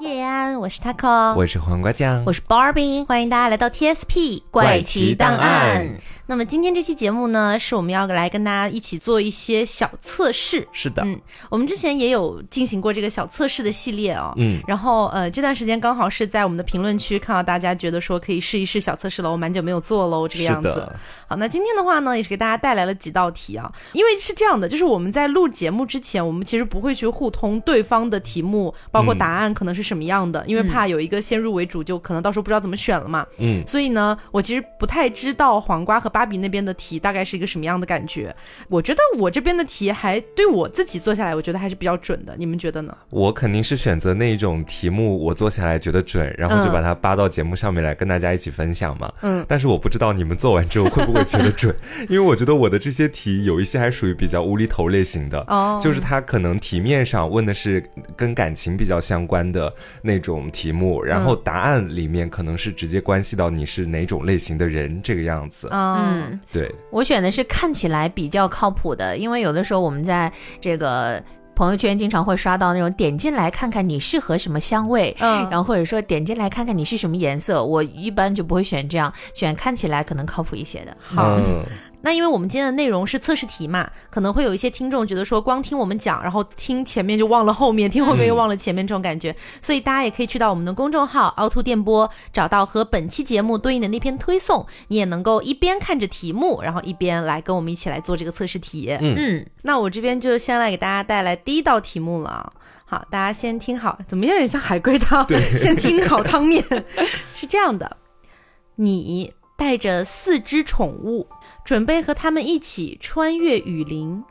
叶安，我是 Taco，我是黄瓜酱，我是 Barbie，欢迎大家来到 TSP 怪奇档案。那么今天这期节目呢，是我们要来跟大家一起做一些小测试。是的，嗯，我们之前也有进行过这个小测试的系列哦。嗯，然后呃，这段时间刚好是在我们的评论区看到大家觉得说可以试一试小测试了，我蛮久没有做喽，这个样子。好，那今天的话呢，也是给大家带来了几道题啊，因为是这样的，就是我们在录节目之前，我们其实不会去互通对方的题目，包括答案可能是什么样的，因为怕有一个先入为主，就可能到时候不知道怎么选了嘛。嗯，所以呢，我其实不太知道黄瓜和芭比那边的题大概是一个什么样的感觉。我觉得我这边的题还对我自己做下来，我觉得还是比较准的。你们觉得呢？我肯定是选择那一种题目，我做下来觉得准，然后就把它扒到节目上面来跟大家一起分享嘛。嗯，但是我不知道你们做完之后会不会觉得准，因为我觉得我的这些题有一些还属于比较无厘头类型的，哦，就是它可能题面上问的是跟感情比较相关的那种题目，然后答案里面可能是直接关系到你是哪种类型的人这个样子。嗯，对，我选的是看起来比较靠谱的，因为有的时候我们在这个。朋友圈经常会刷到那种点进来看看你适合什么香味，嗯，然后或者说点进来看看你是什么颜色，我一般就不会选这样，选看起来可能靠谱一些的。好。那因为我们今天的内容是测试题嘛，可能会有一些听众觉得说，光听我们讲，然后听前面就忘了后面，听后面又忘了前面这种感觉，所以大家也可以去到我们的公众号凹凸电波，找到和本期节目对应的那篇推送，你也能够一边看着题目，然后一边来跟我们一起来做这个测试题。嗯，那我这边就先来给大家带来第一道题目了。好，大家先听好，怎么有点像海龟汤？先听好汤面。是这样的，你带着四只宠物。准备和他们一起穿越雨林，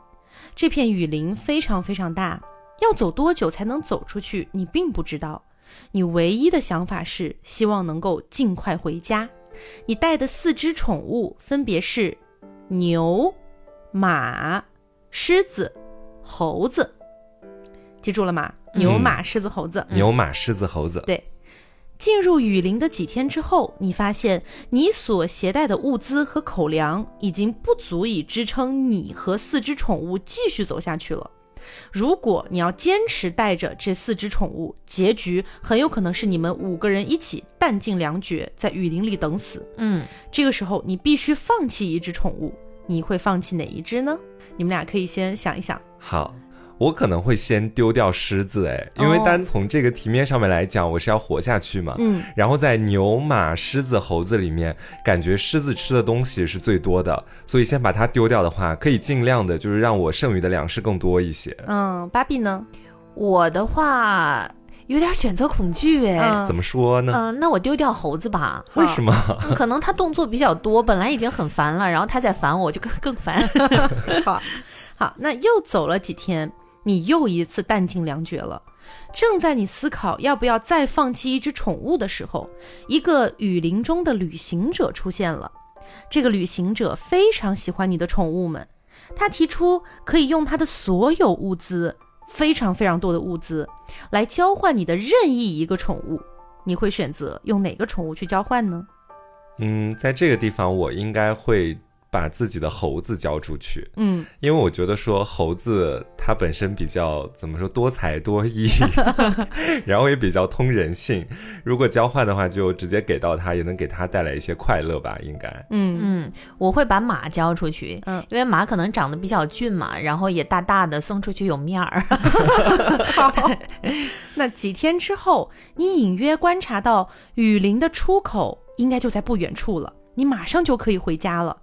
这片雨林非常非常大，要走多久才能走出去？你并不知道。你唯一的想法是希望能够尽快回家。你带的四只宠物分别是牛、马、狮子、猴子，记住了吗？牛、马、狮子、猴子。牛、马、狮子、猴子。对。进入雨林的几天之后，你发现你所携带的物资和口粮已经不足以支撑你和四只宠物继续走下去了。如果你要坚持带着这四只宠物，结局很有可能是你们五个人一起弹尽粮绝，在雨林里等死。嗯，这个时候你必须放弃一只宠物，你会放弃哪一只呢？你们俩可以先想一想。好。我可能会先丢掉狮子，哎，因为单从这个题面上面来讲，我是要活下去嘛。嗯。然后在牛、马、狮子、猴子里面，感觉狮子吃的东西是最多的，所以先把它丢掉的话，可以尽量的就是让我剩余的粮食更多一些。嗯，芭比呢？我的话有点选择恐惧，哎，怎么说呢？嗯，那我丢掉猴子吧。为什么？可能他动作比较多，本来已经很烦了，然后他再烦我，就更更烦。好，好，那又走了几天。你又一次弹尽粮绝了。正在你思考要不要再放弃一只宠物的时候，一个雨林中的旅行者出现了。这个旅行者非常喜欢你的宠物们，他提出可以用他的所有物资，非常非常多的物资，来交换你的任意一个宠物。你会选择用哪个宠物去交换呢？嗯，在这个地方，我应该会。把自己的猴子交出去，嗯，因为我觉得说猴子它本身比较怎么说多才多艺，然后也比较通人性。如果交换的话，就直接给到他，也能给他带来一些快乐吧，应该。嗯嗯，我会把马交出去，嗯，因为马可能长得比较俊嘛，然后也大大的，送出去有面儿。好，那几天之后，你隐约观察到雨林的出口应该就在不远处了，你马上就可以回家了。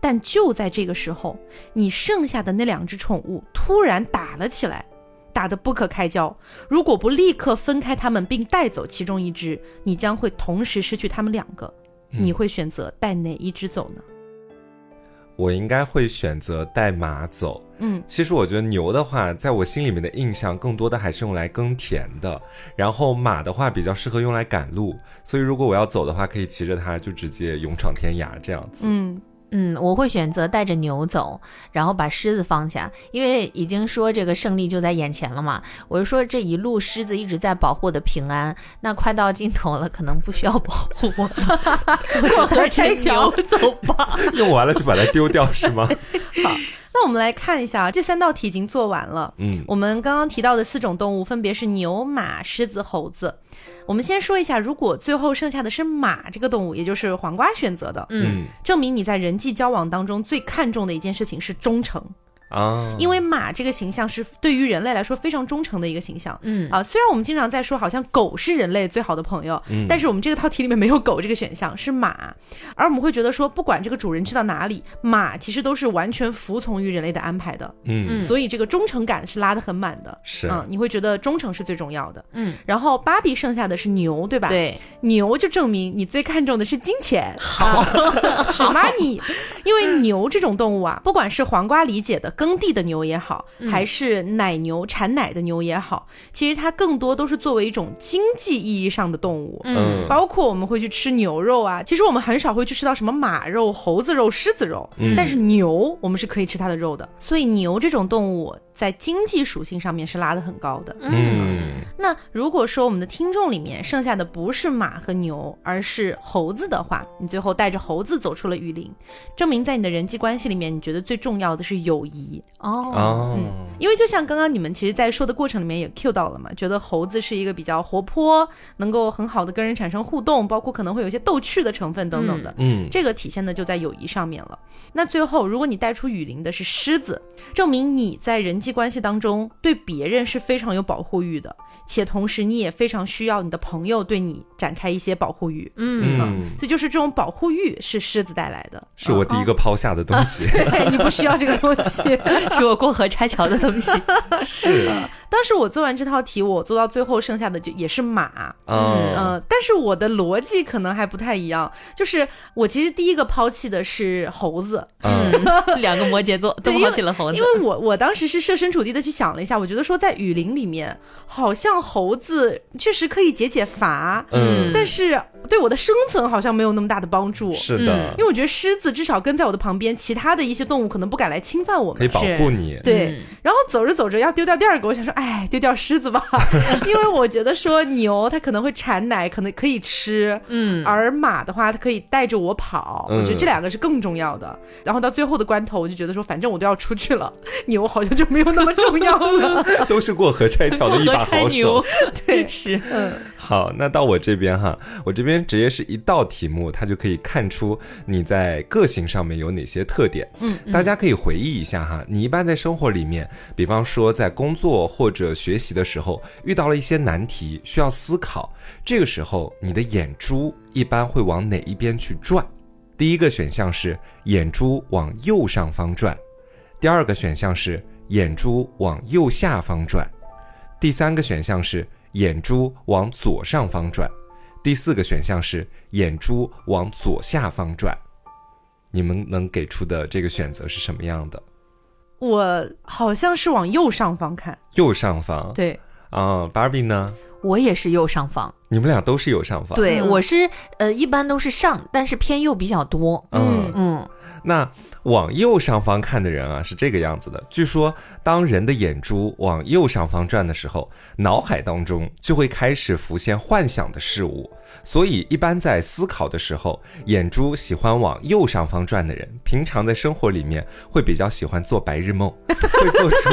但就在这个时候，你剩下的那两只宠物突然打了起来，打得不可开交。如果不立刻分开它们并带走其中一只，你将会同时失去它们两个。你会选择带哪一只走呢？我应该会选择带马走。嗯，其实我觉得牛的话，在我心里面的印象更多的还是用来耕田的，然后马的话比较适合用来赶路。所以如果我要走的话，可以骑着它就直接勇闯天涯这样子。嗯。嗯，我会选择带着牛走，然后把狮子放下，因为已经说这个胜利就在眼前了嘛。我就说这一路狮子一直在保护我的平安，那快到尽头了，可能不需要保护我了，我和着牛走吧。用完了就把它丢掉是吗？好那我们来看一下，这三道题已经做完了。嗯，我们刚刚提到的四种动物分别是牛、马、狮子、猴子。我们先说一下，如果最后剩下的是马这个动物，也就是黄瓜选择的，嗯，证明你在人际交往当中最看重的一件事情是忠诚。啊，因为马这个形象是对于人类来说非常忠诚的一个形象。嗯啊，虽然我们经常在说好像狗是人类最好的朋友，但是我们这个套题里面没有狗这个选项，是马。而我们会觉得说，不管这个主人去到哪里，马其实都是完全服从于人类的安排的。嗯，所以这个忠诚感是拉得很满的。是啊，你会觉得忠诚是最重要的。嗯，然后芭比剩下的是牛，对吧？对，牛就证明你最看重的是金钱。好，是 money，因为牛这种动物啊，不管是黄瓜理解的。耕地的牛也好，还是奶牛产奶的牛也好，其实它更多都是作为一种经济意义上的动物。嗯，包括我们会去吃牛肉啊，其实我们很少会去吃到什么马肉、猴子肉、狮子肉，但是牛我们是可以吃它的肉的。所以牛这种动物。在经济属性上面是拉得很高的。嗯，那如果说我们的听众里面剩下的不是马和牛，而是猴子的话，你最后带着猴子走出了雨林，证明在你的人际关系里面，你觉得最重要的是友谊哦。嗯，因为就像刚刚你们其实，在说的过程里面也 cue 到了嘛，觉得猴子是一个比较活泼，能够很好的跟人产生互动，包括可能会有一些逗趣的成分等等的。嗯，这个体现的就在友谊上面了。那最后，如果你带出雨林的是狮子，证明你在人际关系当中对别人是非常有保护欲的，且同时你也非常需要你的朋友对你展开一些保护欲。嗯，所以就是这种保护欲是狮子带来的，是我第一个抛下的东西。对你不需要这个东西，是我过河拆桥的东西。是。当时我做完这套题，我做到最后剩下的就也是马。嗯嗯，但是我的逻辑可能还不太一样，就是我其实第一个抛弃的是猴子。嗯，两个摩羯座都抛弃了猴子，因为我我当时是设身处地的去想了一下，我觉得说在雨林里面，好像猴子确实可以解解乏。嗯，但是。对我的生存好像没有那么大的帮助，是的，因为我觉得狮子至少跟在我的旁边，其他的一些动物可能不敢来侵犯我们，可以保护你。对，然后走着走着要丢掉第二个，我想说，哎，丢掉狮子吧，因为我觉得说牛它可能会产奶，可能可以吃，嗯，而马的话它可以带着我跑，我觉得这两个是更重要的。然后到最后的关头，我就觉得说，反正我都要出去了，牛好像就没有那么重要了，都是过河拆桥的一把好手，对，是，嗯。好，那到我这边哈，我这边直接是一道题目，它就可以看出你在个性上面有哪些特点。嗯，大家可以回忆一下哈，你一般在生活里面，比方说在工作或者学习的时候，遇到了一些难题需要思考，这个时候你的眼珠一般会往哪一边去转？第一个选项是眼珠往右上方转，第二个选项是眼珠往右下方转，第三个选项是。眼珠往左上方转，第四个选项是眼珠往左下方转。你们能给出的这个选择是什么样的？我好像是往右上方看。右上方。对。啊，Barbie 呢？我也是右上方。你们俩都是右上方。对，我是呃，一般都是上，但是偏右比较多。嗯嗯。那往右上方看的人啊，是这个样子的。据说，当人的眼珠往右上方转的时候，脑海当中就会开始浮现幻想的事物。所以，一般在思考的时候，眼珠喜欢往右上方转的人，平常在生活里面会比较喜欢做白日梦，会做出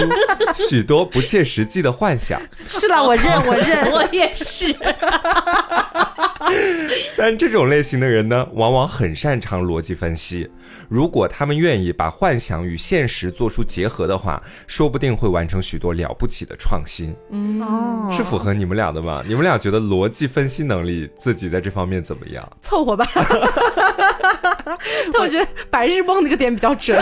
许多不切实际的幻想。是了，我认，我认，我也是。但这种类型的人呢，往往很擅长逻辑分析。如果他们愿意把幻想与现实做出结合的话，说不定会完成许多了不起的创新。嗯，哦，是符合你们俩的吗？你们俩觉得逻辑分析能力自己在这方面怎么样？凑合吧。但我觉得白日梦那个点比较准，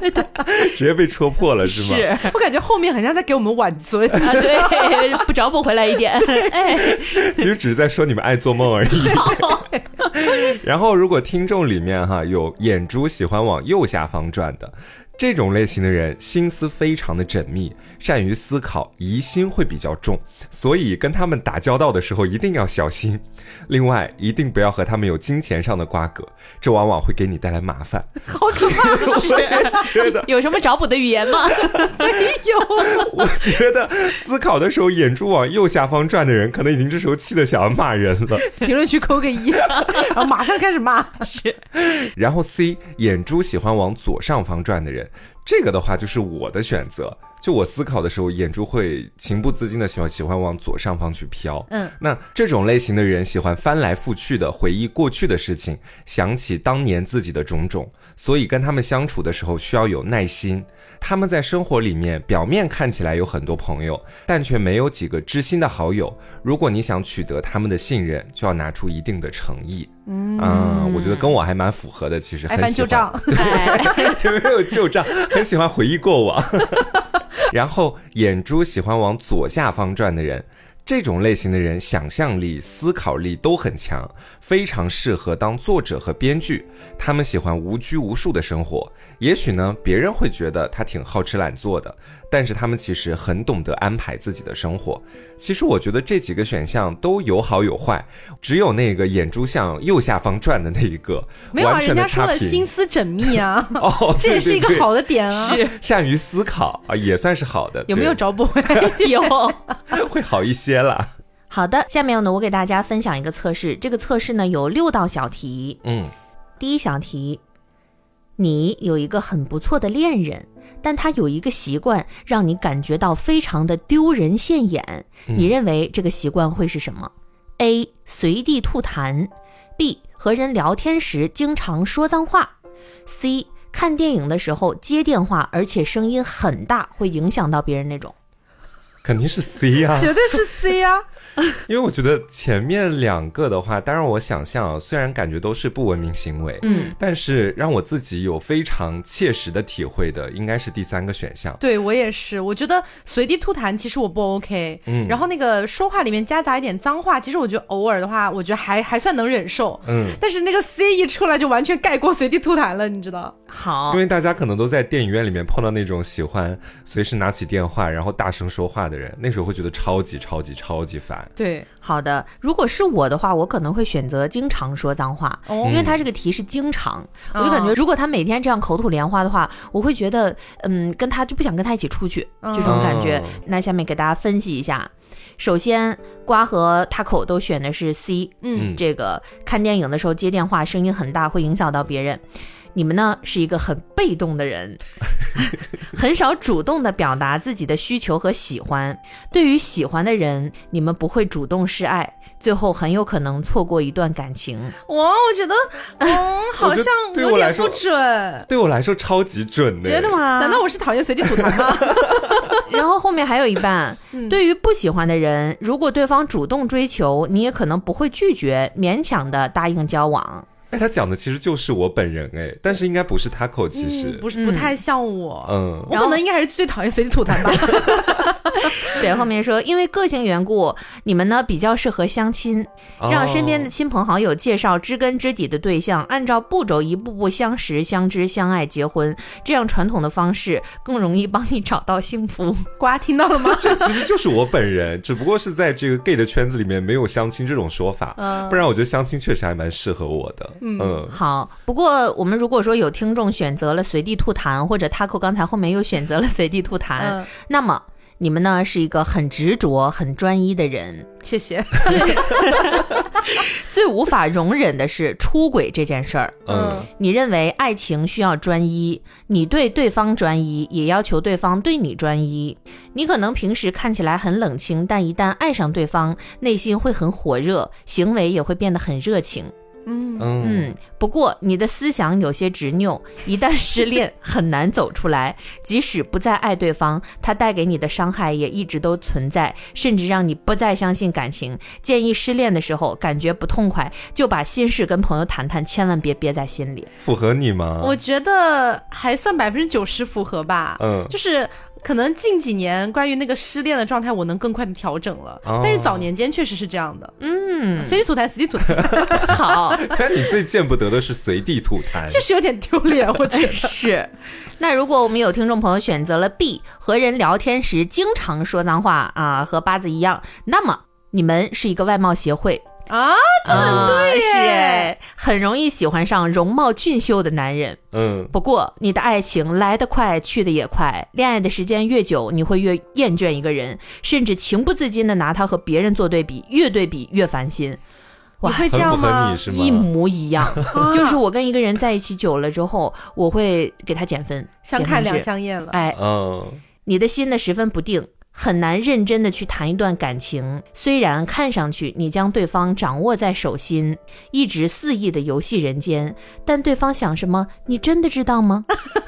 直接被戳破了是吗？是我感觉后面好像在给我们挽尊啊，对，不找补回来一点。哎，其实只是在说你们爱做梦而已。然后，如果听众里面哈有眼珠喜欢往右下方转的。这种类型的人心思非常的缜密，善于思考，疑心会比较重，所以跟他们打交道的时候一定要小心。另外，一定不要和他们有金钱上的瓜葛，这往往会给你带来麻烦。好可怕！我也觉得有什么找补的语言吗？没有。我觉得思考的时候眼珠往右下方转的人，可能已经这时候气得想要骂人了。评论区扣个一，然后马上开始骂。是。然后 C 眼珠喜欢往左上方转的人。人，这个的话就是我的选择。就我思考的时候，眼珠会情不自禁的喜欢喜欢往左上方去飘。嗯，那这种类型的人喜欢翻来覆去的回忆过去的事情，想起当年自己的种种，所以跟他们相处的时候需要有耐心。他们在生活里面表面看起来有很多朋友，但却没有几个知心的好友。如果你想取得他们的信任，就要拿出一定的诚意。嗯，我觉得跟我还蛮符合的。其实很喜欢有 没有旧账？很喜欢回忆过往。然后眼珠喜欢往左下方转的人。这种类型的人，想象力、思考力都很强，非常适合当作者和编剧。他们喜欢无拘无束的生活。也许呢，别人会觉得他挺好吃懒做的。但是他们其实很懂得安排自己的生活。其实我觉得这几个选项都有好有坏，只有那个眼珠向右下方转的那一个，没有啊，人家说了心思缜密啊，哦，这也是一个好的点啊，是善于思考啊，也算是好的。有没有找补？有，会好一些了。好的，下面呢，我给大家分享一个测试。这个测试呢有六道小题。嗯，第一小题，你有一个很不错的恋人。但他有一个习惯，让你感觉到非常的丢人现眼。你认为这个习惯会是什么？A. 随地吐痰；B. 和人聊天时经常说脏话；C. 看电影的时候接电话，而且声音很大，会影响到别人那种。肯定是 C 呀，绝对是 C 呀。因为我觉得前面两个的话，当然我想象，虽然感觉都是不文明行为，嗯，但是让我自己有非常切实的体会的，应该是第三个选项。对我也是，我觉得随地吐痰其实我不 OK，嗯，然后那个说话里面夹杂一点脏话，其实我觉得偶尔的话，我觉得还还算能忍受，嗯，但是那个 C 一出来就完全盖过随地吐痰了，你知道？好，因为大家可能都在电影院里面碰到那种喜欢随时拿起电话然后大声说话的人，那时候会觉得超级超级超级烦。对，好的。如果是我的话，我可能会选择经常说脏话，因为他这个题是经常，我就感觉如果他每天这样口吐莲花的话，我会觉得，嗯，跟他就不想跟他一起出去这种感觉。那下面给大家分析一下，首先瓜和他口都选的是 C，嗯，这个看电影的时候接电话声音很大，会影响到别人。你们呢是一个很被动的人，很少主动的表达自己的需求和喜欢。对于喜欢的人，你们不会主动示爱，最后很有可能错过一段感情。哇，我觉得，嗯，好像有点不准。对我来说超级准的，真的吗？难道我是讨厌随地吐痰吗？然后后面还有一半，对于不喜欢的人，如果对方主动追求，你也可能不会拒绝，勉强的答应交往。哎，他讲的其实就是我本人哎，但是应该不是他口，其实不是不太像我，嗯，我可能应该还是最讨厌随地吐痰吧。对，后面说因为个性缘故，你们呢比较适合相亲，让身边的亲朋好友介绍知根知底的对象，按照步骤一步步相识、相知、相爱、结婚，这样传统的方式更容易帮你找到幸福。瓜听到了吗？这其实就是我本人，只不过是在这个 gay 的圈子里面没有相亲这种说法，嗯不然我觉得相亲确实还蛮适合我的。嗯，好。不过我们如果说有听众选择了随地吐痰，或者 Taco 刚才后面又选择了随地吐痰，那么你们呢是一个很执着、很专一的人。谢谢。最无法容忍的是出轨这件事儿。嗯，你认为爱情需要专一，你对对方专一，也要求对方对你专一。你可能平时看起来很冷清，但一旦爱上对方，内心会很火热，行为也会变得很热情。嗯嗯，不过你的思想有些执拗，一旦失恋很难走出来。即使不再爱对方，他带给你的伤害也一直都存在，甚至让你不再相信感情。建议失恋的时候感觉不痛快，就把心事跟朋友谈谈，千万别憋在心里。符合你吗？我觉得还算百分之九十符合吧。嗯，就是。可能近几年关于那个失恋的状态，我能更快的调整了。但是早年间确实是这样的。嗯，随地吐痰，随地吐痰。好，但你最见不得的是随地吐痰，确实有点丢脸，我觉得 是。那如果我们有听众朋友选择了 B，和人聊天时经常说脏话啊，和八字一样，那么你们是一个外貌协会。啊，很对，是很容易喜欢上容貌俊秀的男人。嗯，不过你的爱情来得快，去得也快。恋爱的时间越久，你会越厌倦一个人，甚至情不自禁的拿他和别人做对比，越对比越烦心。你会这样吗？一模一样，就是我跟一个人在一起久了之后，我会给他减分，相看两相厌了。哎，嗯，你的心呢十分不定。很难认真的去谈一段感情，虽然看上去你将对方掌握在手心，一直肆意的游戏人间，但对方想什么，你真的知道吗？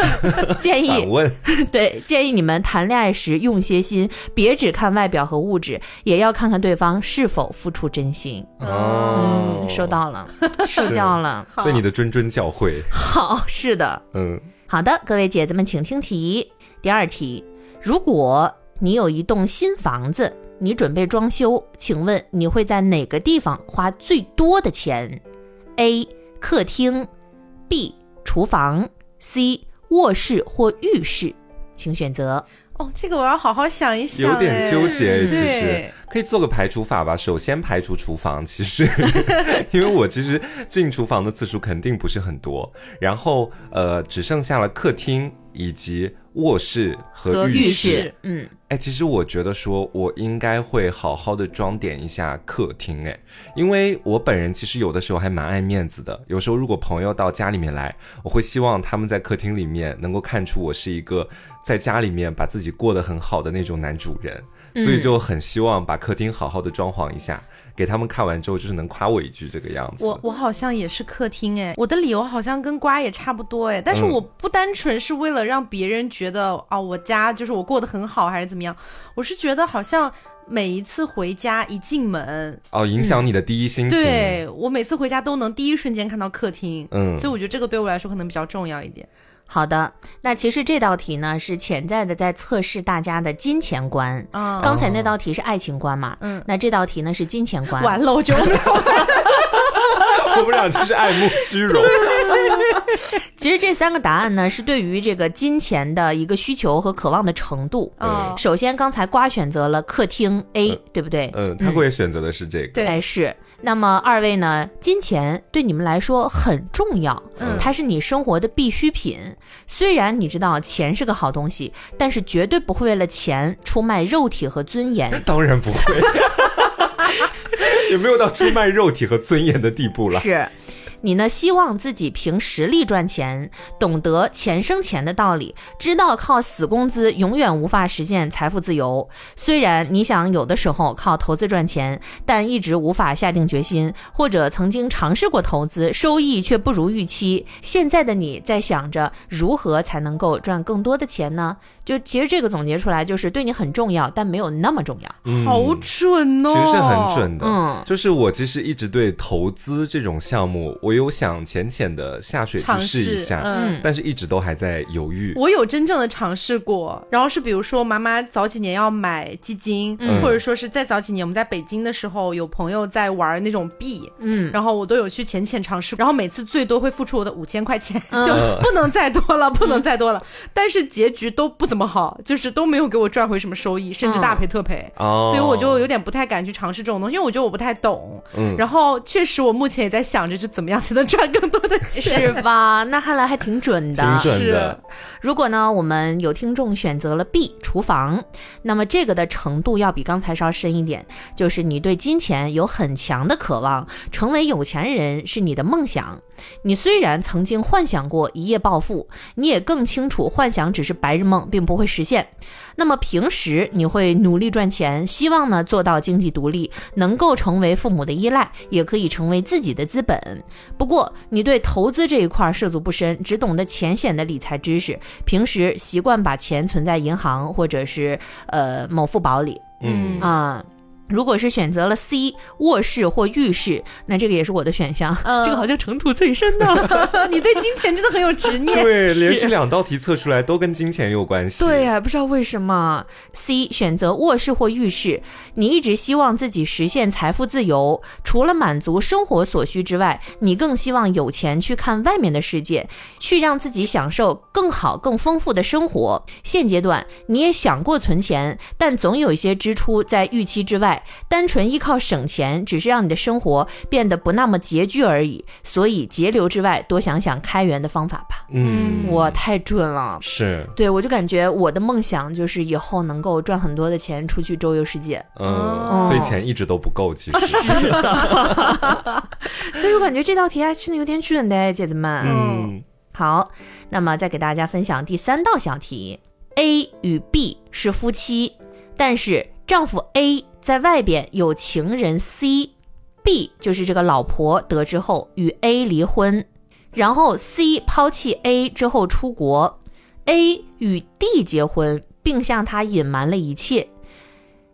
建议问，对，建议你们谈恋爱时用些心，别只看外表和物质，也要看看对方是否付出真心。哦，收到了，受教了，对你的谆谆教诲。好，是的，嗯，好的，各位姐姐们，请听题。第二题，如果。你有一栋新房子，你准备装修，请问你会在哪个地方花最多的钱？A. 客厅，B. 厨房，C. 卧室或浴室，请选择。哦，这个我要好好想一想。有点纠结，其实可以做个排除法吧。首先排除厨房，其实 因为我其实进厨房的次数肯定不是很多。然后呃，只剩下了客厅以及卧室和浴室。嗯。哎，其实我觉得说，我应该会好好的装点一下客厅，哎，因为我本人其实有的时候还蛮爱面子的。有时候如果朋友到家里面来，我会希望他们在客厅里面能够看出我是一个在家里面把自己过得很好的那种男主人。所以就很希望把客厅好好的装潢一下，给他们看完之后就是能夸我一句这个样子。我我好像也是客厅哎，我的理由好像跟瓜也差不多哎，但是我不单纯是为了让别人觉得哦我家就是我过得很好还是怎么样，我是觉得好像每一次回家一进门哦影响你的第一心情。对我每次回家都能第一瞬间看到客厅，嗯，所以我觉得这个对我来说可能比较重要一点。好的，那其实这道题呢是潜在的在测试大家的金钱观。嗯，刚才那道题是爱情观嘛？嗯，那这道题呢是金钱观。完了，我就，我们俩就是爱慕虚荣。其实这三个答案呢是对于这个金钱的一个需求和渴望的程度。嗯，首先刚才瓜选择了客厅 A，对不对？嗯，他会选择的是这个。对，是。那么二位呢？金钱对你们来说很重要，嗯，它是你生活的必需品。虽然你知道钱是个好东西，但是绝对不会为了钱出卖肉体和尊严。当然不会，也没有到出卖肉体和尊严的地步了。是。你呢？希望自己凭实力赚钱，懂得钱生钱的道理，知道靠死工资永远无法实现财富自由。虽然你想有的时候靠投资赚钱，但一直无法下定决心，或者曾经尝试过投资，收益却不如预期。现在的你在想着如何才能够赚更多的钱呢？就其实这个总结出来就是对你很重要，但没有那么重要。好准哦！其实是很准的。嗯，就是我其实一直对投资这种项目。我有想浅浅的下水去试一下，嗯，但是一直都还在犹豫。我有真正的尝试过，然后是比如说妈妈早几年要买基金，嗯或者说是再早几年我们在北京的时候有朋友在玩那种币，嗯，然后我都有去浅浅尝试，然后每次最多会付出我的五千块钱，就不能再多了，不能再多了。但是结局都不怎么好，就是都没有给我赚回什么收益，甚至大赔特赔。哦，所以我就有点不太敢去尝试这种东西，因为我觉得我不太懂。嗯，然后确实我目前也在想着就怎么样。才能赚更多的钱 是吧？那看来还挺准的。挺准的。如果呢，我们有听众选择了 B 厨房，那么这个的程度要比刚才稍深一点。就是你对金钱有很强的渴望，成为有钱人是你的梦想。你虽然曾经幻想过一夜暴富，你也更清楚幻想只是白日梦，并不会实现。那么平时你会努力赚钱，希望呢做到经济独立，能够成为父母的依赖，也可以成为自己的资本。不过你对投资这一块涉足不深，只懂得浅显的理财知识，平时习惯把钱存在银行或者是呃某富宝里。嗯啊。如果是选择了 C 卧室或浴室，那这个也是我的选项。这个好像尘土最深的，你对金钱真的很有执念。对，连续两道题测出来都跟金钱有关系。对呀，不知道为什么 C 选择卧室或浴室，你一直希望自己实现财富自由，除了满足生活所需之外，你更希望有钱去看外面的世界，去让自己享受更好、更丰富的生活。现阶段你也想过存钱，但总有一些支出在预期之外。外，单纯依靠省钱，只是让你的生活变得不那么拮据而已。所以节流之外，多想想开源的方法吧。嗯，我太准了。是，对我就感觉我的梦想就是以后能够赚很多的钱，出去周游世界。嗯，所以钱一直都不够，其实。是的。所以我感觉这道题还真的有点准的，姐姐们。嗯。好，那么再给大家分享第三道小题：A 与 B 是夫妻，但是丈夫 A 在外边有情人 C，B 就是这个老婆得知后与 A 离婚，然后 C 抛弃 A 之后出国，A 与 D 结婚，并向他隐瞒了一切。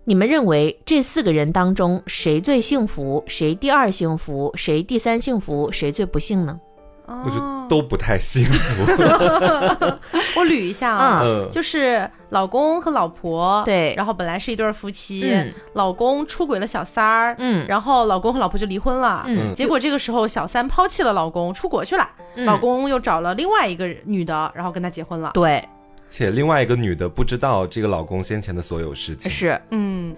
你们认为这四个人当中谁最幸福？谁第二幸福？谁第三幸福？谁最不幸呢？我觉得都不太幸福。我捋一下啊，就是老公和老婆，对，然后本来是一对夫妻，老公出轨了小三儿，嗯，然后老公和老婆就离婚了，嗯，结果这个时候小三抛弃了老公出国去了，老公又找了另外一个女的，然后跟他结婚了，对，且另外一个女的不知道这个老公先前的所有事情，是，嗯。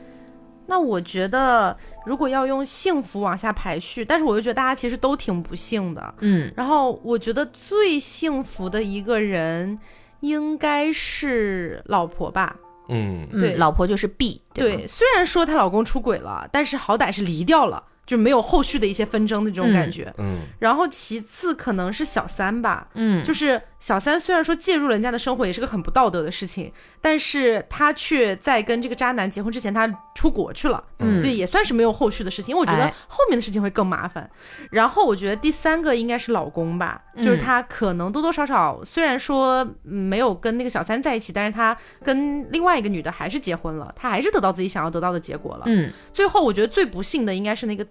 那我觉得，如果要用幸福往下排序，但是我又觉得大家其实都挺不幸的，嗯。然后我觉得最幸福的一个人应该是老婆吧，嗯，对，老婆就是 B，对。虽然说她老公出轨了，但是好歹是离掉了。就没有后续的一些纷争的这种感觉，嗯，然后其次可能是小三吧，嗯，就是小三虽然说介入人家的生活也是个很不道德的事情，但是他却在跟这个渣男结婚之前他出国去了，嗯，对，也算是没有后续的事情，因为我觉得后面的事情会更麻烦。然后我觉得第三个应该是老公吧，就是他可能多多少少虽然说没有跟那个小三在一起，但是他跟另外一个女的还是结婚了，他还是得到自己想要得到的结果了，嗯，最后我觉得最不幸的应该是那个。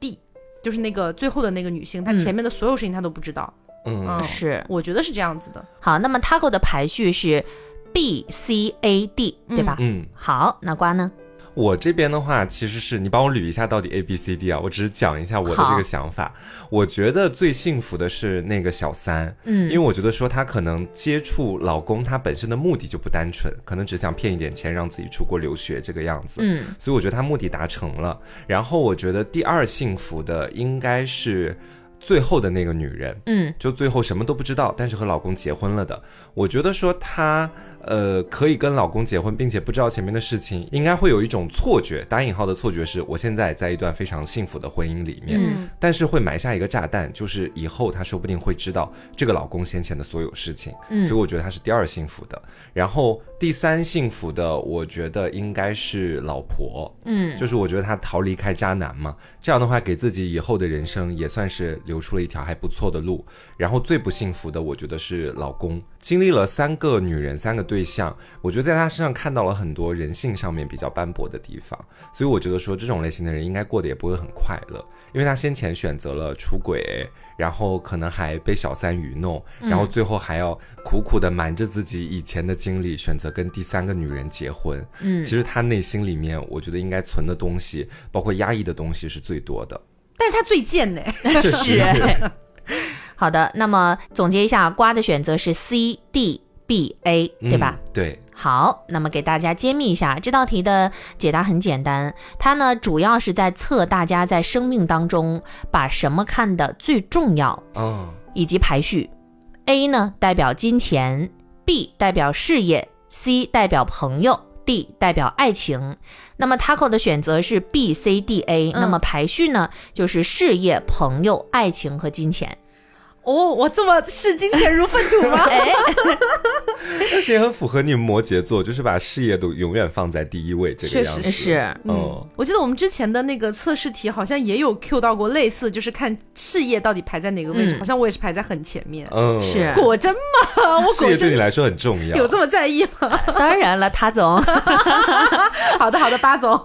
就是那个最后的那个女性，她前面的所有事情她都不知道。嗯，是，我觉得是这样子的。好，那么 Taco 的排序是 B C A D，对吧？嗯，好，那瓜呢？我这边的话，其实是你帮我捋一下到底 A B C D 啊，我只是讲一下我的这个想法。我觉得最幸福的是那个小三，嗯，因为我觉得说她可能接触老公，她本身的目的就不单纯，可能只想骗一点钱让自己出国留学这个样子，嗯，所以我觉得她目的达成了。然后我觉得第二幸福的应该是。最后的那个女人，嗯，就最后什么都不知道，但是和老公结婚了的。我觉得说她，呃，可以跟老公结婚，并且不知道前面的事情，应该会有一种错觉，打引号的错觉，是我现在在一段非常幸福的婚姻里面。嗯，但是会埋下一个炸弹，就是以后她说不定会知道这个老公先前的所有事情。嗯，所以我觉得她是第二幸福的。然后第三幸福的，我觉得应该是老婆。嗯，就是我觉得她逃离开渣男嘛，这样的话给自己以后的人生也算是留。留出了一条还不错的路，然后最不幸福的，我觉得是老公经历了三个女人、三个对象，我觉得在他身上看到了很多人性上面比较斑驳的地方，所以我觉得说这种类型的人应该过得也不会很快乐，因为他先前选择了出轨，然后可能还被小三愚弄，然后最后还要苦苦的瞒着自己以前的经历，选择跟第三个女人结婚。嗯，其实他内心里面，我觉得应该存的东西，包括压抑的东西是最多的。但是他最贱呢，是。好的，那么总结一下，瓜的选择是 C D B A，对吧？对。好，那么给大家揭秘一下这道题的解答很简单，它呢主要是在测大家在生命当中把什么看的最重要，嗯，以及排序。A 呢代表金钱，B 代表事业，C 代表朋友。D 代表爱情，那么 Taco 的选择是 B C D A，那么排序呢就是事业、朋友、爱情和金钱。哦，我这么视金钱如粪土吗？哎，但是也很符合你们摩羯座，就是把事业都永远放在第一位这个样子。是，嗯，我记得我们之前的那个测试题好像也有 Q 到过类似，就是看事业到底排在哪个位置，好像我也是排在很前面。嗯，是，果真吗？我事业对你来说很重要，有这么在意吗？当然了，他总。好的，好的，八总。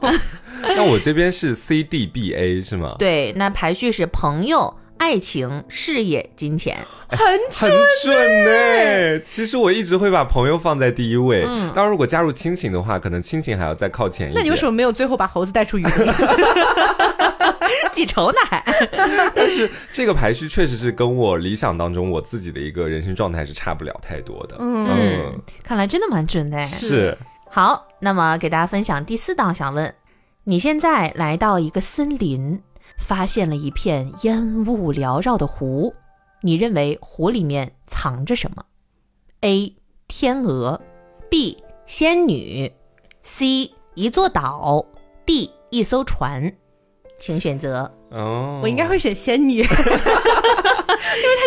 那我这边是 C D B A 是吗？对，那排序是朋友。爱情、事业、金钱，很很准呢。其实我一直会把朋友放在第一位。嗯，当然如果加入亲情的话，可能亲情还要再靠前一点。那你为什么没有最后把猴子带出雨林？记仇呢还？但是这个排序确实是跟我理想当中我自己的一个人生状态是差不了太多的。嗯，看来真的蛮准的。是。好，那么给大家分享第四道想问。你现在来到一个森林，发现了一片烟雾缭绕的湖，你认为湖里面藏着什么？A. 天鹅，B. 仙女，C. 一座岛，D. 一艘船，请选择。哦，我应该会选仙女，因为它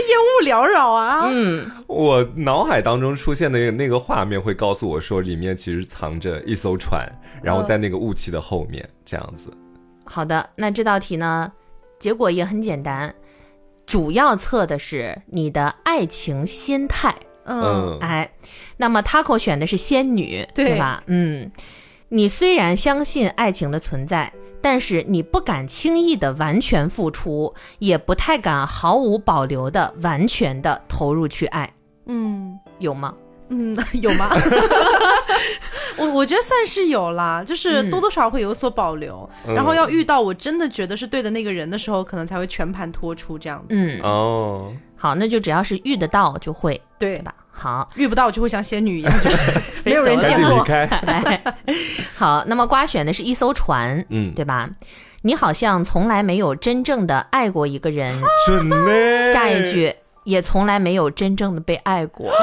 烟雾缭绕啊。嗯，我脑海当中出现的那个画面会告诉我说，里面其实藏着一艘船，然后在那个雾气的后面这样子。好的，那这道题呢，结果也很简单，主要测的是你的爱情心态。嗯，哎，那么 Taco 选的是仙女，对吧？嗯，你虽然相信爱情的存在。但是你不敢轻易的完全付出，也不太敢毫无保留的完全的投入去爱，嗯，有吗？嗯，有吗？我我觉得算是有啦，就是多多少少会有所保留，然后要遇到我真的觉得是对的那个人的时候，可能才会全盘托出这样子。嗯哦，好，那就只要是遇得到就会，对吧？好，遇不到就会像仙女一样，就是 没有人见过。好，那么瓜选的是一艘船，嗯，对吧？你好像从来没有真正的爱过一个人，准呢。下一句也从来没有真正的被爱过。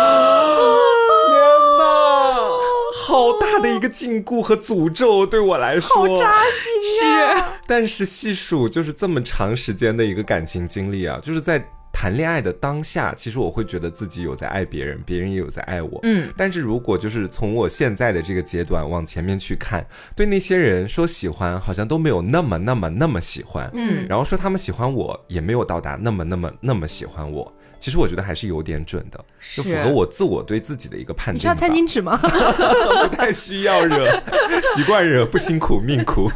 好大的一个禁锢和诅咒对我来说，好扎心啊！是，但是细数就是这么长时间的一个感情经历啊，就是在。谈恋爱的当下，其实我会觉得自己有在爱别人，别人也有在爱我。嗯，但是如果就是从我现在的这个阶段往前面去看，对那些人说喜欢，好像都没有那么那么那么喜欢。嗯，然后说他们喜欢我，也没有到达那么那么那么喜欢我。其实我觉得还是有点准的，就符合我自我对自己的一个判断。你需要餐巾纸吗？不太需要惹，习惯惹，不辛苦命苦。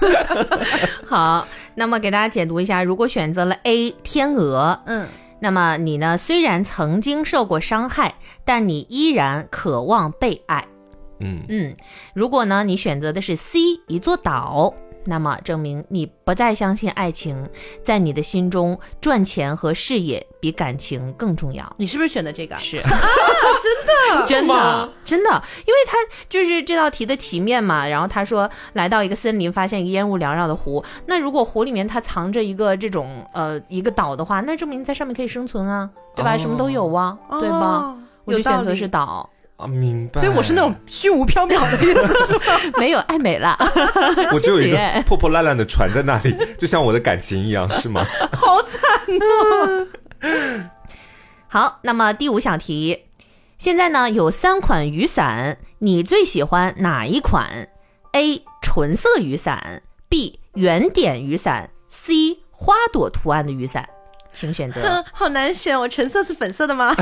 好，那么给大家解读一下，如果选择了 A 天鹅，嗯。那么你呢？虽然曾经受过伤害，但你依然渴望被爱。嗯嗯，如果呢，你选择的是 C 一座岛。那么证明你不再相信爱情，在你的心中，赚钱和事业比感情更重要。你是不是选的这个？是啊，真的，真的，真的，因为他就是这道题的题面嘛。然后他说，来到一个森林，发现一个烟雾缭绕的湖。那如果湖里面它藏着一个这种呃一个岛的话，那证明在上面可以生存啊，对吧？什么都有啊，对吧？我就选择是岛。啊，明白。所以我是那种虚无缥缈的意思，是吧？没有爱美了，我只有一个破破烂烂的船在那里，就像我的感情一样，是吗？好惨哦！好，那么第五小题，现在呢有三款雨伞，你最喜欢哪一款？A. 纯色雨伞，B. 圆点雨伞，C. 花朵图案的雨伞。请选择，好难选。我橙色是粉色的吗？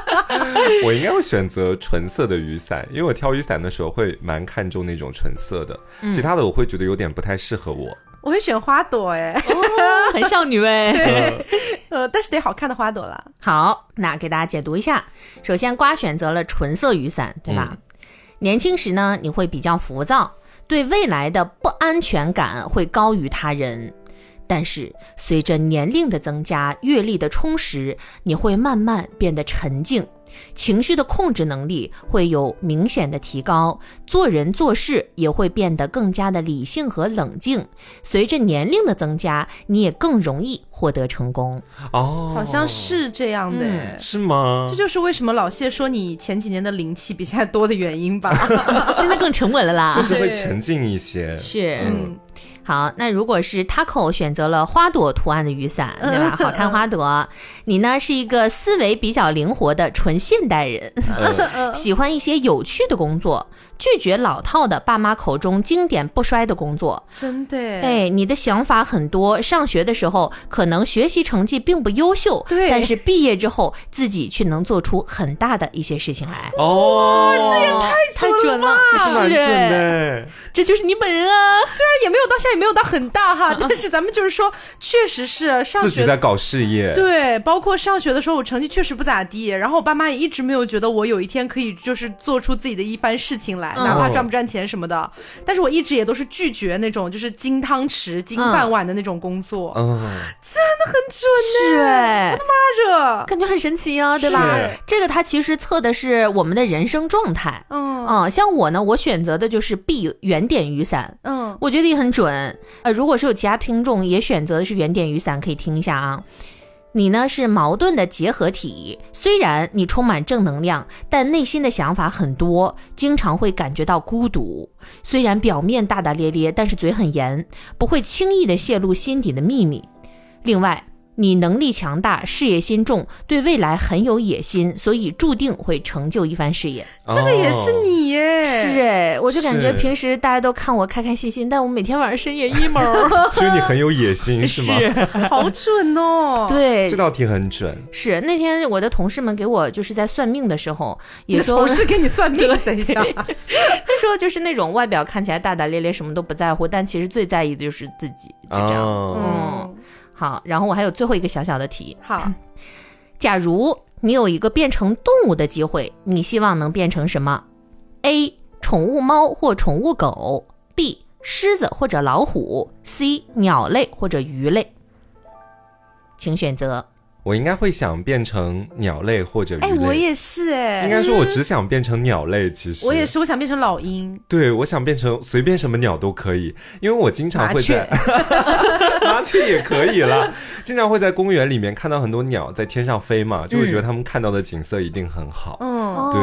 我应该会选择纯色的雨伞，因为我挑雨伞的时候会蛮看重那种纯色的，其他的我会觉得有点不太适合我。我会选花朵，哎，很少女哎，呃，但是得好看的花朵啦。好，那给大家解读一下。首先，瓜选择了纯色雨伞，对吧？年轻时呢，你会比较浮躁，对未来的不安全感会高于他人。但是随着年龄的增加，阅历的充实，你会慢慢变得沉静，情绪的控制能力会有明显的提高，做人做事也会变得更加的理性和冷静。随着年龄的增加，你也更容易获得成功。哦，好像是这样的，是吗？这就是为什么老谢说你前几年的灵气比现在多的原因吧？现在更沉稳了啦，就是会沉静一些。是。好，那如果是 Taco 选择了花朵图案的雨伞，对吧？好看花朵，你呢是一个思维比较灵活的纯现代人，喜欢一些有趣的工作，拒绝老套的爸妈口中经典不衰的工作。真的？哎，你的想法很多。上学的时候可能学习成绩并不优秀，对，但是毕业之后自己却能做出很大的一些事情来。哦，这也太准了，这是蛮准的，这就是你本人啊！虽然也没有到现在也没有到很大哈，但是咱们就是说，确实是上学自己在搞事业，对，包括上学的时候，我成绩确实不咋地，然后我爸妈也一直没有觉得我有一天可以就是做出自己的一番事情来，哪怕赚不赚钱什么的，但是我一直也都是拒绝那种就是金汤匙、金饭碗的那种工作，嗯，真的很准呢，我的妈着，感觉很神奇啊，对吧？这个它其实测的是我们的人生状态，嗯。嗯，像我呢，我选择的就是 B 圆点雨伞，嗯，我觉得也很准，呃，如果是有其他听众也选择的是圆点雨伞，可以听一下啊。你呢是矛盾的结合体，虽然你充满正能量，但内心的想法很多，经常会感觉到孤独。虽然表面大大咧咧，但是嘴很严，不会轻易的泄露心底的秘密。另外。你能力强大，事业心重，对未来很有野心，所以注定会成就一番事业。这个也是你耶，是哎，我就感觉平时大家都看我开开心心，但我每天晚上深夜 emo。其实你很有野心，是吗？是，好准哦。对，这道题很准。是那天我的同事们给我就是在算命的时候，也说同事给你算命，等一下，他说就是那种外表看起来大大咧咧，什么都不在乎，但其实最在意的就是自己，就这样。嗯。好，然后我还有最后一个小小的题。好，假如你有一个变成动物的机会，你希望能变成什么？A. 宠物猫或宠物狗；B. 狮子或者老虎；C. 鸟类或者鱼类。请选择。我应该会想变成鸟类或者鱼类。哎，我也是哎。应该说，我只想变成鸟类。其实我也是，我想变成老鹰。对，我想变成随便什么鸟都可以，因为我经常会在 麻雀也可以了。经常会在公园里面看到很多鸟在天上飞嘛，就会觉得他们看到的景色一定很好。嗯，对。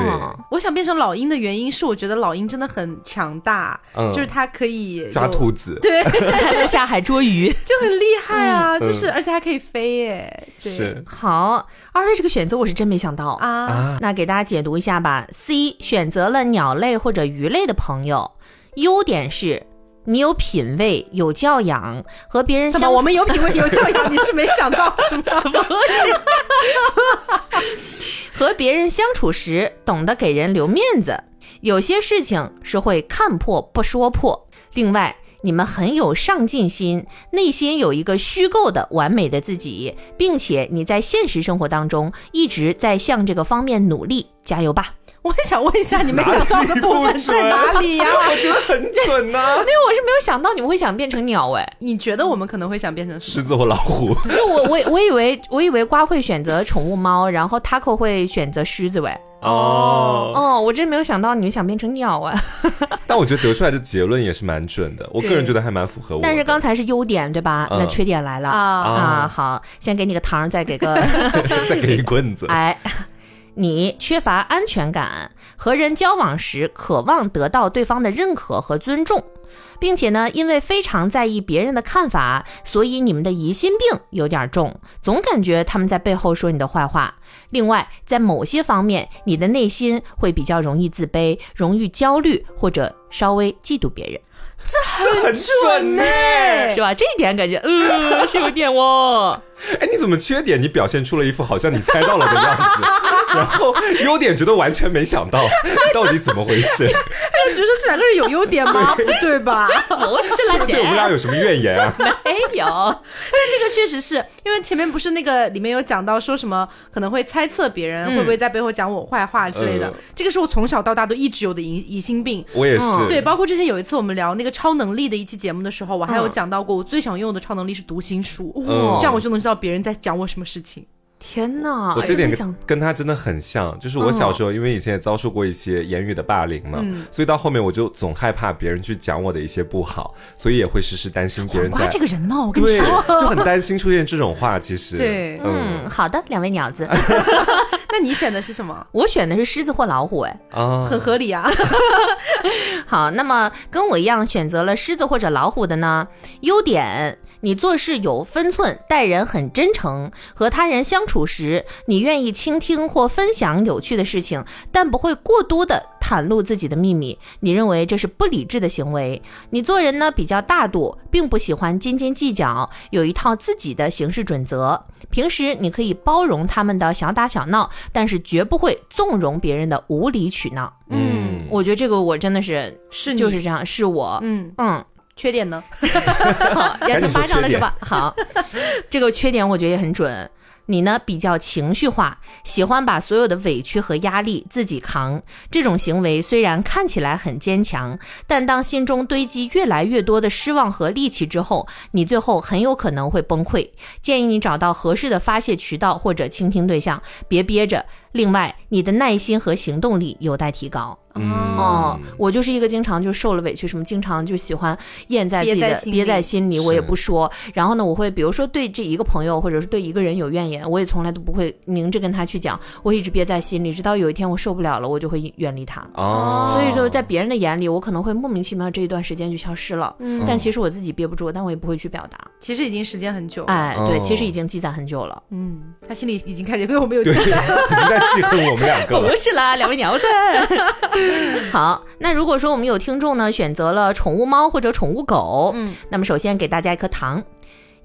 我想变成老鹰的原因是，我觉得老鹰真的很强大，就是它可以抓兔子，对，还 能下海捉鱼，就很厉害啊！就是而且还可以飞耶。是。好，二位这个选择我是真没想到啊！那给大家解读一下吧。C 选择了鸟类或者鱼类的朋友，优点是你有品味、有教养，和别人相我们有品味、有教养，你是没想到是吗？和别人相处时懂得给人留面子，有些事情是会看破不说破。另外。你们很有上进心，内心有一个虚构的完美的自己，并且你在现实生活当中一直在向这个方面努力，加油吧！我很想问一下，你没想到的部分在哪里呀？我觉得很准呐，因为我是没有想到你们会想变成鸟哎，你觉得我们可能会想变成狮子或老虎？就我我我以为我以为瓜会选择宠物猫，然后 Taco 会选择狮子喂。哦哦，我真没有想到你们想变成鸟啊！但我觉得得出来的结论也是蛮准的，我个人觉得还蛮符合我。但是刚才是优点对吧？那缺点来了啊啊！好，先给你个糖，再给个 再给一棍子。哎，你缺乏安全感，和人交往时渴望得到对方的认可和尊重。并且呢，因为非常在意别人的看法，所以你们的疑心病有点重，总感觉他们在背后说你的坏话。另外，在某些方面，你的内心会比较容易自卑，容易焦虑，或者稍微嫉妒别人。这很准呢，是吧？这一点感觉，呃，是有点哦。哎，你怎么缺点？你表现出了一副好像你猜到了的样子，然后优点觉得完全没想到，到底怎么回事？哎，觉得这两个人有优点吗？不对吧？不是啦，对我们俩有什么怨言啊？没有，但是这个确实是因为前面不是那个里面有讲到说什么可能会猜测别人会不会在背后讲我坏话之类的，这个是我从小到大都一直有的疑疑心病。我也是，对，包括之前有一次我们聊那个超能力的一期节目的时候，我还有讲到过，我最想用的超能力是读心术，这样我就能知道。知道别人在讲我什么事情？天哪！我这点跟他真的很像，就是我小时候因为以前也遭受过一些言语的霸凌嘛，所以到后面我就总害怕别人去讲我的一些不好，所以也会时时担心别人在。这个人哦，我跟你说，就很担心出现这种话。其实，对，嗯，好的，两位鸟子 那你选的是什么？我选的是狮子或老虎，哎，啊，很合理啊。好，那么跟我一样选择了狮子或者老虎的呢？优点。你做事有分寸，待人很真诚，和他人相处时，你愿意倾听或分享有趣的事情，但不会过多的袒露自己的秘密。你认为这是不理智的行为。你做人呢比较大度，并不喜欢斤斤计较，有一套自己的行事准则。平时你可以包容他们的小打小闹，但是绝不会纵容别人的无理取闹。嗯，我觉得这个我真的是是就是这样，是我。嗯嗯。缺点呢？要他巴掌了是吧？好，这个缺点我觉得也很准。你呢比较情绪化，喜欢把所有的委屈和压力自己扛。这种行为虽然看起来很坚强，但当心中堆积越来越多的失望和戾气之后，你最后很有可能会崩溃。建议你找到合适的发泄渠道或者倾听对象，别憋着。另外，你的耐心和行动力有待提高。哦，我就是一个经常就受了委屈，什么经常就喜欢咽在自己的憋在心里，我也不说。然后呢，我会比如说对这一个朋友或者是对一个人有怨言，我也从来都不会明着跟他去讲，我一直憋在心里，直到有一天我受不了了，我就会远离他。哦，所以说在别人的眼里，我可能会莫名其妙这一段时间就消失了。嗯，但其实我自己憋不住，但我也不会去表达。其实已经时间很久。哎，对，其实已经积攒很久了。嗯，他心里已经开始跟我没有 积攒，在记恨我们两个。不是啦，两位娘子。好，那如果说我们有听众呢，选择了宠物猫或者宠物狗，嗯，那么首先给大家一颗糖。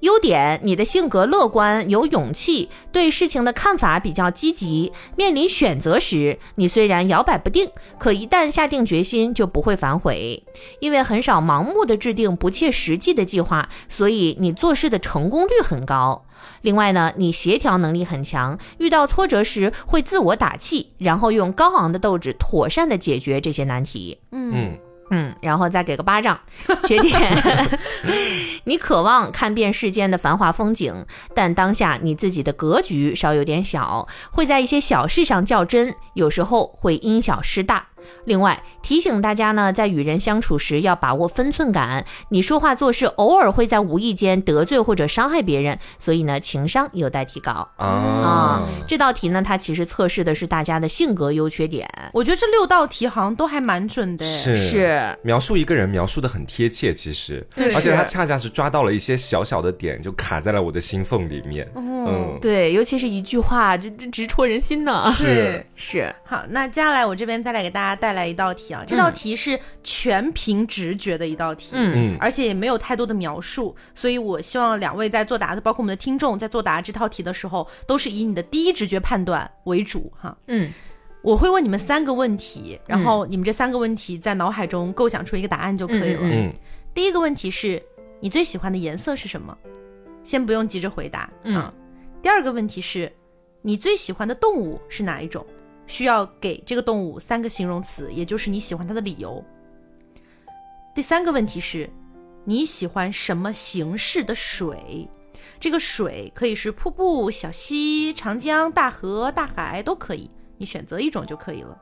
优点，你的性格乐观，有勇气，对事情的看法比较积极。面临选择时，你虽然摇摆不定，可一旦下定决心就不会反悔。因为很少盲目的制定不切实际的计划，所以你做事的成功率很高。另外呢，你协调能力很强，遇到挫折时会自我打气，然后用高昂的斗志妥善的解决这些难题。嗯。嗯，嗯然后再给个巴掌。缺点，你渴望看遍世间的繁华风景，但当下你自己的格局稍有点小，会在一些小事上较真，有时候会因小失大。另外提醒大家呢，在与人相处时要把握分寸感。你说话做事偶尔会在无意间得罪或者伤害别人，所以呢，情商有待提高啊。这道题呢，它其实测试的是大家的性格优缺点。我觉得这六道题好像都还蛮准的，是描述一个人描述的很贴切，其实，而且他恰恰是抓到了一些小小的点，就卡在了我的心缝里面。嗯，对，尤其是一句话，就直戳人心呢。是是。好，那接下来我这边再来给大家。带来一道题啊，这道题是全凭直觉的一道题，嗯，而且也没有太多的描述，所以我希望两位在作答的，包括我们的听众在作答这套题的时候，都是以你的第一直觉判断为主哈。嗯，我会问你们三个问题，然后你们这三个问题在脑海中构想出一个答案就可以了。嗯，第一个问题是你最喜欢的颜色是什么？先不用急着回答。嗯，第二个问题是你最喜欢的动物是哪一种？需要给这个动物三个形容词，也就是你喜欢它的理由。第三个问题是，你喜欢什么形式的水？这个水可以是瀑布、小溪、长江、大河、大海都可以，你选择一种就可以了。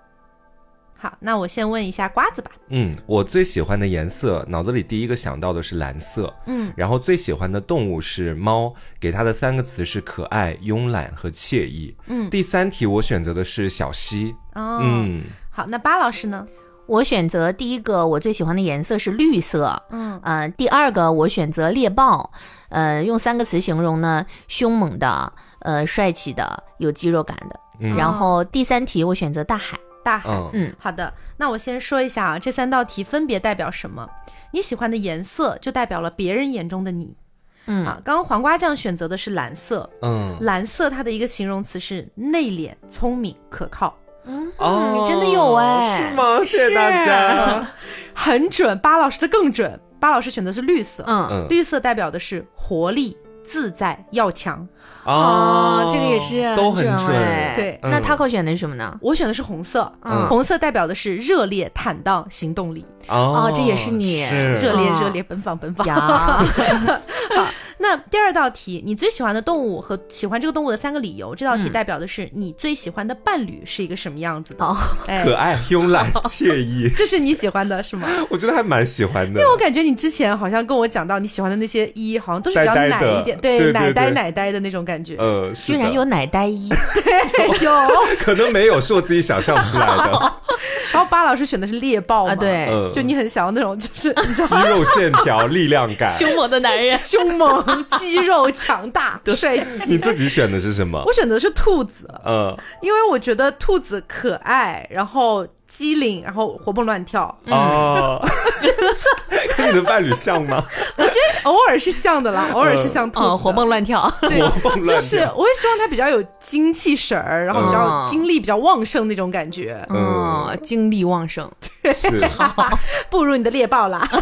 好，那我先问一下瓜子吧。嗯，我最喜欢的颜色，脑子里第一个想到的是蓝色。嗯，然后最喜欢的动物是猫，给它的三个词是可爱、慵懒和惬意。嗯，第三题我选择的是小溪。哦，嗯，好，那巴老师呢？我选择第一个，我最喜欢的颜色是绿色。嗯，呃，第二个我选择猎豹。呃，用三个词形容呢，凶猛的，呃，帅气的，有肌肉感的。然后第三题我选择大海。大海，嗯，好的，那我先说一下啊，这三道题分别代表什么？你喜欢的颜色就代表了别人眼中的你，嗯。啊，刚刚黄瓜酱选择的是蓝色，嗯，蓝色它的一个形容词是内敛、聪明、可靠，嗯，哦，真的有哎，是吗？谢谢大家，很准，巴老师的更准，巴老师选的是绿色，嗯，绿色代表的是活力、自在、要强。哦，这个也是都很准。对，那 Taco 选的是什么呢？我选的是红色，红色代表的是热烈、坦荡、行动力。哦，这也是你热烈、热烈、奔放、奔放。好。那第二道题，你最喜欢的动物和喜欢这个动物的三个理由，这道题代表的是你最喜欢的伴侣是一个什么样子的？可爱、慵懒、惬意。这是你喜欢的是吗？我觉得还蛮喜欢的，因为我感觉你之前好像跟我讲到你喜欢的那些一，好像都是比较奶一点，对，奶呆奶呆的那种感觉。呃，居然有奶呆一，对，有，可能没有，是我自己想象出来的。巴老师选的是猎豹啊，对，就你很想要那种就是 肌肉线条、力量感、凶猛的男人，凶猛、肌肉强大、帅气。你自己选的是什么？我选的是兔子，嗯，因为我觉得兔子可爱，然后。机灵，然后活蹦乱跳哦，真的是跟你的伴侣像吗？我觉得偶尔是像的啦，偶尔是像兔子活蹦乱跳。对，就是我也希望他比较有精气神儿，然后比较精力比较旺盛那种感觉。嗯，精力旺盛。是，不如你的猎豹啦。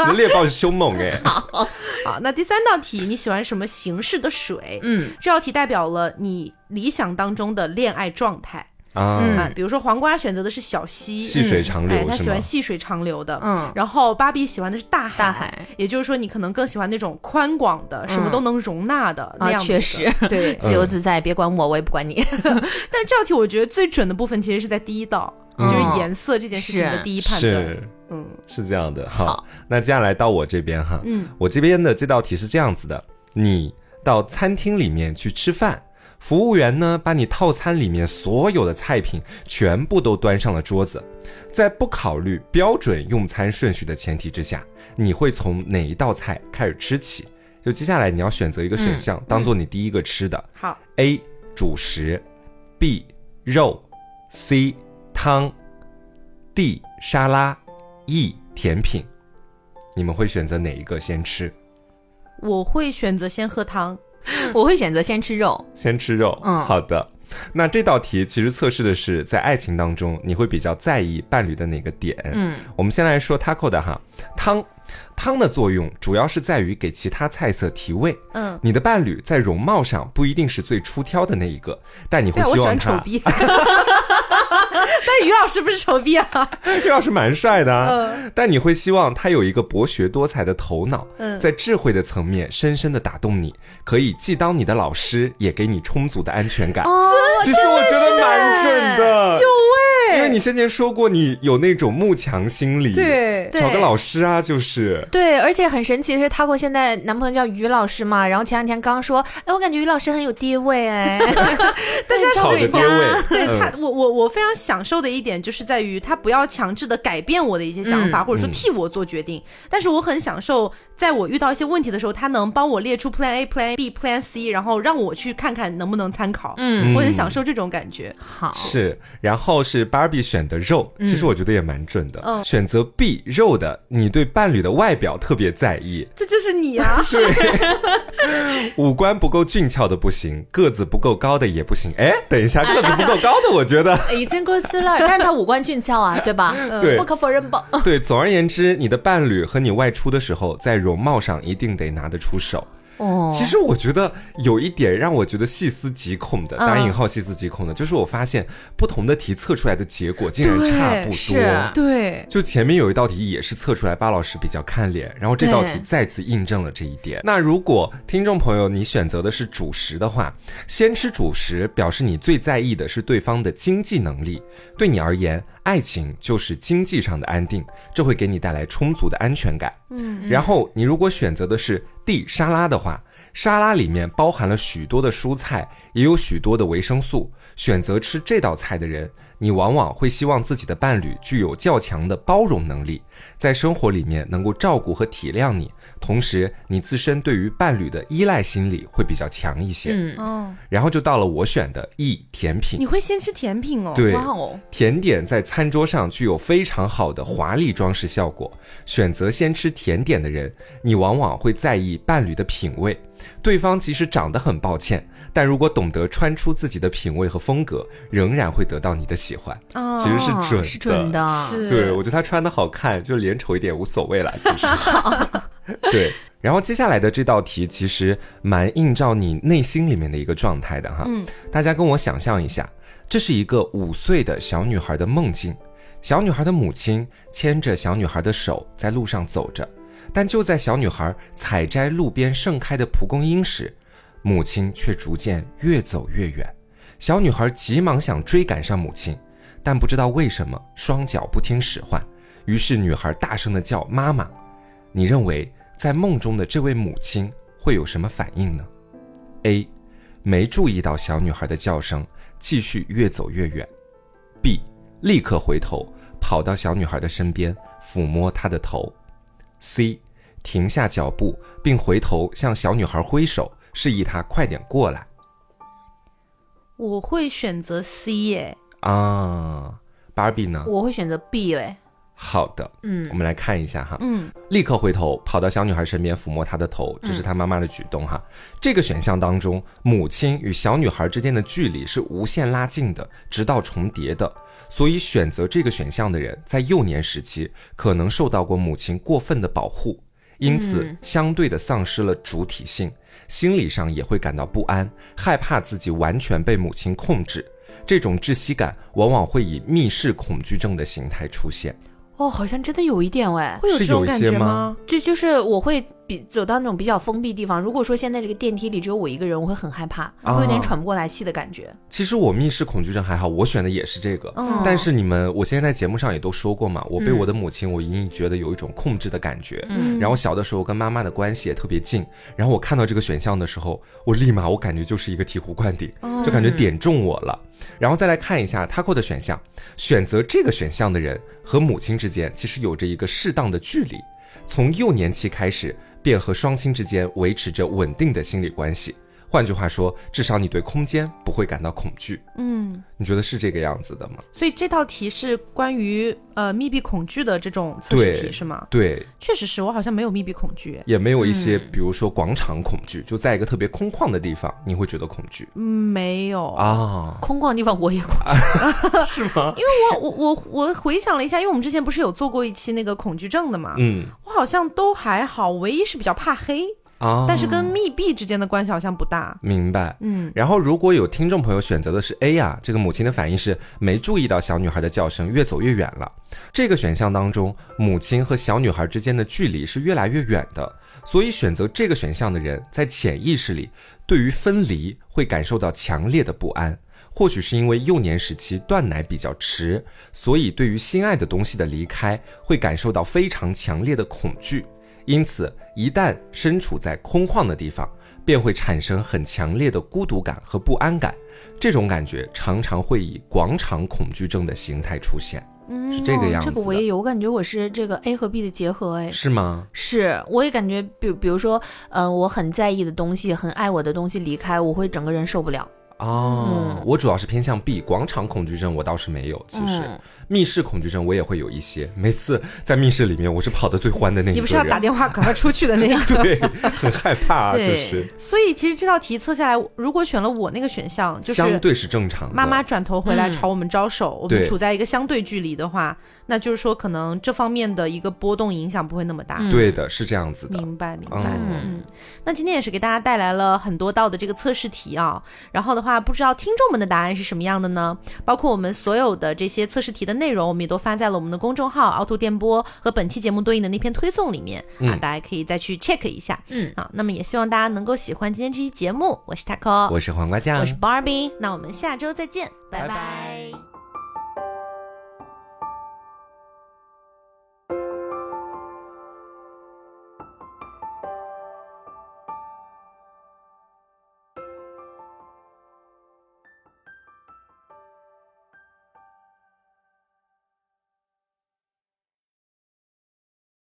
你的猎豹是凶猛哎。好，好，那第三道题，你喜欢什么形式的水？嗯，这道题代表了你理想当中的恋爱状态。啊，比如说黄瓜选择的是小溪，细水长流，他喜欢细水长流的。嗯，然后芭比喜欢的是大海，大海，也就是说你可能更喜欢那种宽广的，什么都能容纳的那样。确实，对，自由自在，别管我，我也不管你。但这道题我觉得最准的部分其实是在第一道，就是颜色这件事情的第一判断。是，嗯，是这样的。好，那接下来到我这边哈，嗯，我这边的这道题是这样子的：你到餐厅里面去吃饭。服务员呢，把你套餐里面所有的菜品全部都端上了桌子，在不考虑标准用餐顺序的前提之下，你会从哪一道菜开始吃起？就接下来你要选择一个选项，当做你第一个吃的。好，A 主食，B 肉，C 汤，D 沙拉，E 甜品，你们会选择哪一个先吃？我会选择先喝汤。我会选择先吃肉，先吃肉。嗯，好的。那这道题其实测试的是在爱情当中，你会比较在意伴侣的哪个点？嗯，我们先来说 taco 的哈，汤，汤的作用主要是在于给其他菜色提味。嗯，你的伴侣在容貌上不一定是最出挑的那一个，但你会希望他。但是于老师不是丑逼啊，于老师蛮帅的啊。但你会希望他有一个博学多才的头脑，在智慧的层面深深的打动你，可以既当你的老师，也给你充足的安全感。其实我觉得蛮准的，有因为你先前说过你有那种慕强心理，对，找个老师啊，就是。对，而且很神奇的是，他过现在男朋友叫于老师嘛，然后前两天刚说，哎，我感觉于老师很有爹味哎，但是吵着爹味，对他，我我我非常享受的一点就是在于他不要强制的改变我的一些想法，或者说替我做决定，但是我很享受，在我遇到一些问题的时候，他能帮我列出 Plan A、Plan B、Plan C，然后让我去看看能不能参考，嗯，我很享受这种感觉。好，是，然后是 Barbie 选的肉，其实我觉得也蛮准的。嗯，选择 B 肉的，你对伴侣的外表特别在意，这就是你啊。对，五官不够俊俏的不行，个子不够高的也不行。哎，等一下，个子不够高的，我觉得已经过去了，但是他五官俊俏啊，对吧？对，不可否认吧？对，总而言之，你的伴侣和你外出的时候，在容貌上一定得拿得出手。哦，其实我觉得有一点让我觉得细思极恐的，打引号细思极恐的，就是我发现不同的题测出来的结果竟然差不多。对，就前面有一道题也是测出来巴老师比较看脸，然后这道题再次印证了这一点。那如果听众朋友你选择的是主食的话，先吃主食表示你最在意的是对方的经济能力，对你而言。爱情就是经济上的安定，这会给你带来充足的安全感。嗯，然后你如果选择的是 D 沙拉的话，沙拉里面包含了许多的蔬菜，也有许多的维生素。选择吃这道菜的人。你往往会希望自己的伴侣具有较强的包容能力，在生活里面能够照顾和体谅你，同时你自身对于伴侣的依赖心理会比较强一些。嗯哦，然后就到了我选的 E 甜品，你会先吃甜品哦？对，甜点在餐桌上具有非常好的华丽装饰效果。选择先吃甜点的人，你往往会在意伴侣的品味，对方即使长得很抱歉。但如果懂得穿出自己的品味和风格，仍然会得到你的喜欢。哦，其实是准的，是准的。是，对我觉得他穿的好看，就脸丑一点无所谓了。其实，对。然后接下来的这道题其实蛮映照你内心里面的一个状态的哈。嗯，大家跟我想象一下，这是一个五岁的小女孩的梦境。小女孩的母亲牵着小女孩的手在路上走着，但就在小女孩采摘路边盛开的蒲公英时。母亲却逐渐越走越远，小女孩急忙想追赶上母亲，但不知道为什么双脚不听使唤，于是女孩大声的叫妈妈。你认为在梦中的这位母亲会有什么反应呢？A，没注意到小女孩的叫声，继续越走越远。B，立刻回头跑到小女孩的身边，抚摸她的头。C，停下脚步并回头向小女孩挥手。示意她快点过来。我会选择 C 耶。啊，芭比呢？我会选择 B 哎。好的，嗯，我们来看一下哈，嗯，立刻回头跑到小女孩身边抚摸她的头，这是她妈妈的举动哈。这个选项当中，母亲与小女孩之间的距离是无限拉近的，直到重叠的。所以选择这个选项的人，在幼年时期可能受到过母亲过分的保护，因此相对的丧失了主体性，心理上也会感到不安，害怕自己完全被母亲控制。这种窒息感往往会以密室恐惧症的形态出现。哦，好像真的有一点哎，会有这种感觉吗？对，就是我会比走到那种比较封闭地方。如果说现在这个电梯里只有我一个人，我会很害怕，会有点喘不过来气的感觉。其实我密室恐惧症还好，我选的也是这个。但是你们，我现在在节目上也都说过嘛，我被我的母亲，我隐隐觉得有一种控制的感觉。嗯。然后小的时候跟妈妈的关系也特别近，然后我看到这个选项的时候，我立马我感觉就是一个醍醐灌顶，就感觉点中我了。然后再来看一下 Taco 的选项，选择这个选项的人和母亲之间其实有着一个适当的距离，从幼年期开始便和双亲之间维持着稳定的心理关系。换句话说，至少你对空间不会感到恐惧。嗯，你觉得是这个样子的吗？所以这道题是关于呃密闭恐惧的这种测试题是吗？对，确实是我好像没有密闭恐惧，也没有一些比如说广场恐惧，就在一个特别空旷的地方，你会觉得恐惧？嗯，没有啊，空旷地方我也恐惧，是吗？因为我我我我回想了一下，因为我们之前不是有做过一期那个恐惧症的嘛，嗯，我好像都还好，唯一是比较怕黑。啊，但是跟密闭之间的关系好像不大。明白，嗯。然后如果有听众朋友选择的是 A 呀，这个母亲的反应是没注意到小女孩的叫声，越走越远了。这个选项当中，母亲和小女孩之间的距离是越来越远的，所以选择这个选项的人在潜意识里对于分离会感受到强烈的不安。或许是因为幼年时期断奶比较迟，所以对于心爱的东西的离开会感受到非常强烈的恐惧。因此，一旦身处在空旷的地方，便会产生很强烈的孤独感和不安感。这种感觉常常会以广场恐惧症的形态出现，嗯是这个样子。这个我也有，我感觉我是这个 A 和 B 的结合，哎，是吗？是，我也感觉，比比如说，嗯，我很在意的东西，很爱我的东西离开，我会整个人受不了。哦，我主要是偏向 B，广场恐惧症我倒是没有，其实。密室恐惧症我也会有一些，每次在密室里面，我是跑得最欢的那一个。你不是要打电话赶快出去的那个？对，很害怕，就是。所以其实这道题测下来，如果选了我那个选项，就是相对是正常。妈妈转头回来朝我们招手，我们处在一个相对距离的话，那就是说可能这方面的一个波动影响不会那么大。对的，是这样子的。明白，明白。嗯。那今天也是给大家带来了很多道的这个测试题啊，然后的话，不知道听众们的答案是什么样的呢？包括我们所有的这些测试题的内容，我们也都发。在了我们的公众号“凹凸电波”和本期节目对应的那篇推送里面啊，大家可以再去 check 一下。嗯，好，那么也希望大家能够喜欢今天这期节目。我是 Taco，我是黄瓜酱，我是 Barbie，那我们下周再见，拜拜。